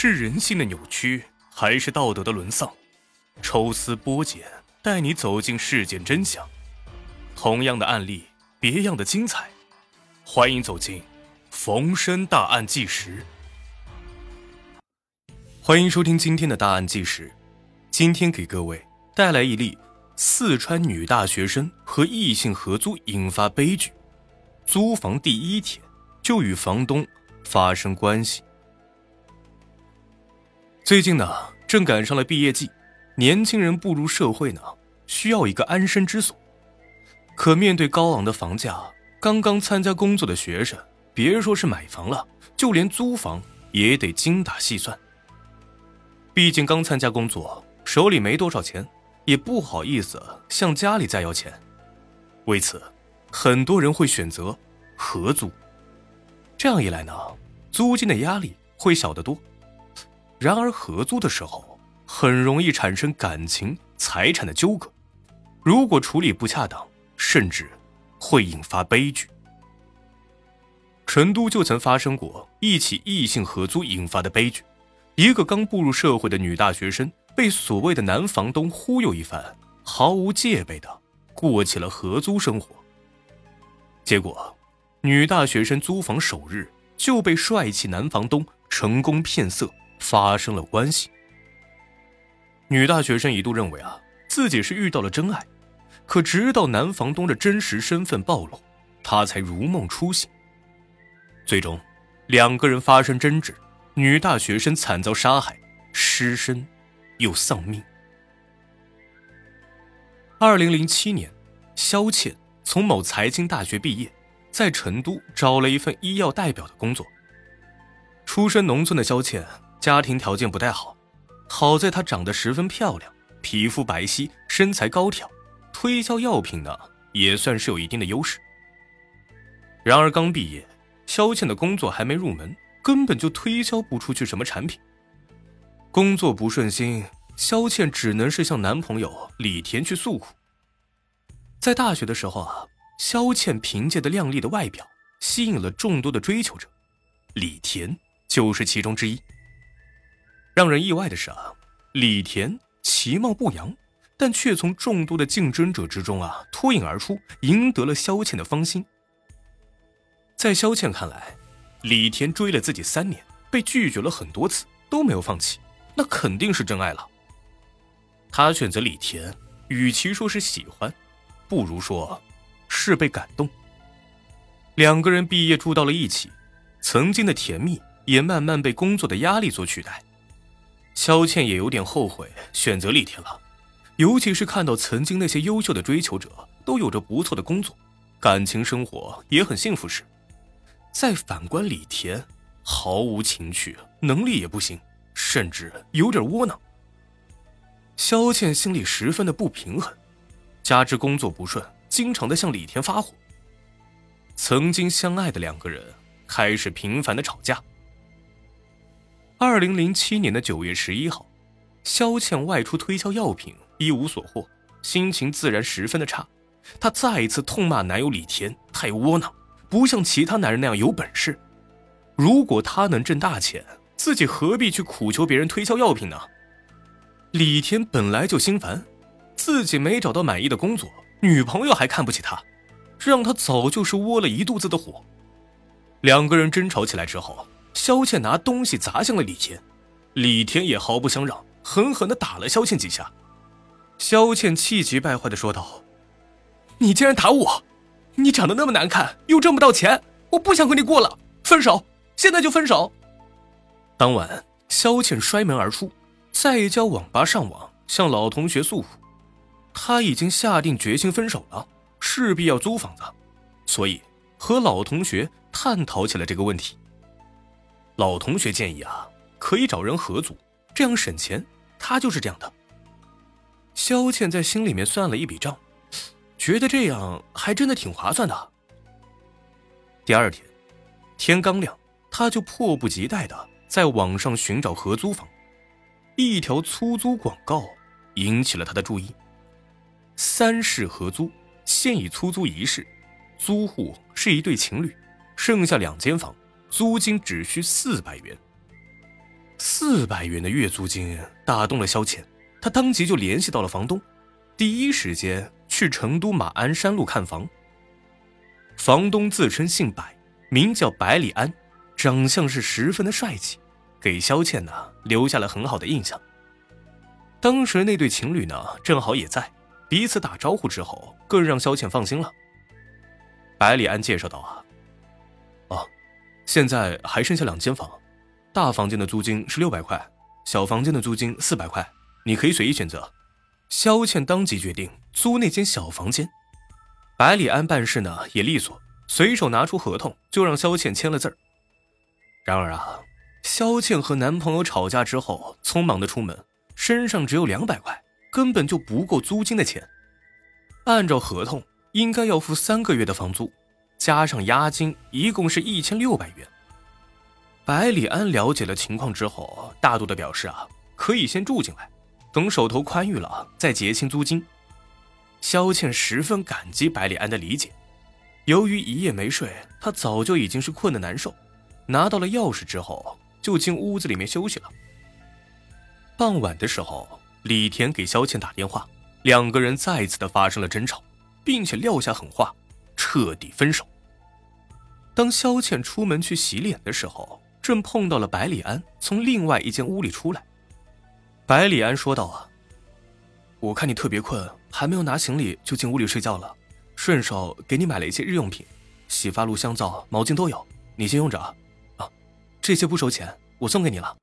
是人性的扭曲，还是道德的沦丧？抽丝剥茧，带你走进事件真相。同样的案例，别样的精彩。欢迎走进《逢申大案纪实》。欢迎收听今天的大案纪实。今天给各位带来一例四川女大学生和异性合租引发悲剧，租房第一天就与房东发生关系。最近呢，正赶上了毕业季，年轻人步入社会呢，需要一个安身之所。可面对高昂的房价，刚刚参加工作的学生，别说是买房了，就连租房也得精打细算。毕竟刚参加工作，手里没多少钱，也不好意思向家里再要钱。为此，很多人会选择合租。这样一来呢，租金的压力会小得多。然而，合租的时候很容易产生感情、财产的纠葛，如果处理不恰当，甚至会引发悲剧。成都就曾发生过一起异性合租引发的悲剧，一个刚步入社会的女大学生被所谓的男房东忽悠一番，毫无戒备的过起了合租生活。结果，女大学生租房首日就被帅气男房东成功骗色。发生了关系。女大学生一度认为啊，自己是遇到了真爱，可直到男房东的真实身份暴露，她才如梦初醒。最终，两个人发生争执，女大学生惨遭杀害，失身又丧命。二零零七年，肖倩从某财经大学毕业，在成都找了一份医药代表的工作。出身农村的肖倩。家庭条件不太好，好在她长得十分漂亮，皮肤白皙，身材高挑，推销药品呢也算是有一定的优势。然而刚毕业，肖倩的工作还没入门，根本就推销不出去什么产品。工作不顺心，肖倩只能是向男朋友李田去诉苦。在大学的时候啊，肖倩凭借的靓丽的外表吸引了众多的追求者，李田就是其中之一。让人意外的是啊，李田其貌不扬，但却从众多的竞争者之中啊脱颖而出，赢得了萧倩的芳心。在萧倩看来，李田追了自己三年，被拒绝了很多次，都没有放弃，那肯定是真爱了。她选择李田，与其说是喜欢，不如说是被感动。两个人毕业住到了一起，曾经的甜蜜也慢慢被工作的压力所取代。肖倩也有点后悔选择李田了，尤其是看到曾经那些优秀的追求者都有着不错的工作，感情生活也很幸福时，再反观李田，毫无情趣，能力也不行，甚至有点窝囊。肖倩心里十分的不平衡，加之工作不顺，经常的向李田发火。曾经相爱的两个人开始频繁的吵架。二零零七年的九月十一号，肖倩外出推销药品，一无所获，心情自然十分的差。她再一次痛骂男友李田太窝囊，不像其他男人那样有本事。如果他能挣大钱，自己何必去苦求别人推销药品呢？李田本来就心烦，自己没找到满意的工作，女朋友还看不起他，让他早就是窝了一肚子的火。两个人争吵起来之后。萧倩拿东西砸向了李田，李田也毫不相让，狠狠地打了萧倩几下。萧倩气急败坏地说道：“你竟然打我！你长得那么难看，又挣不到钱，我不想和你过了，分手！现在就分手！”当晚，萧倩摔门而出，在一家网吧上网，向老同学诉苦。他已经下定决心分手了，势必要租房子，所以和老同学探讨起了这个问题。老同学建议啊，可以找人合租，这样省钱。他就是这样的。肖倩在心里面算了一笔账，觉得这样还真的挺划算的。第二天，天刚亮，他就迫不及待的在网上寻找合租房。一条出租广告引起了他的注意：三室合租，现已出租一室，租户是一对情侣，剩下两间房。租金只需四百元。四百元的月租金打动了萧倩，她当即就联系到了房东，第一时间去成都马鞍山路看房。房东自称姓白，名叫百里安，长相是十分的帅气，给萧倩呢留下了很好的印象。当时那对情侣呢正好也在，彼此打招呼之后，更让萧倩放心了。百里安介绍道：“啊，现在还剩下两间房，大房间的租金是六百块，小房间的租金四百块，你可以随意选择。”萧倩当即决定租那间小房间。百里安办事呢也利索，随手拿出合同就让萧倩签了字儿。然而啊，萧倩和男朋友吵架之后，匆忙的出门，身上只有两百块，根本就不够租金的钱。按照合同，应该要付三个月的房租，加上押金，一共是一千六百元。百里安了解了情况之后，大度的表示啊，可以先住进来，等手头宽裕了再结清租金。萧倩十分感激百里安的理解，由于一夜没睡，她早就已经是困得难受。拿到了钥匙之后，就进屋子里面休息了。傍晚的时候，李田给萧倩打电话，两个人再次的发生了争吵，并且撂下狠话，彻底分手。当萧倩出门去洗脸的时候，正碰到了百里安从另外一间屋里出来。百里安说道：“啊。”我看你特别困，还没有拿行李就进屋里睡觉了，顺手给你买了一些日用品，洗发露、香皂、毛巾都有，你先用着啊。啊，这些不收钱，我送给你了。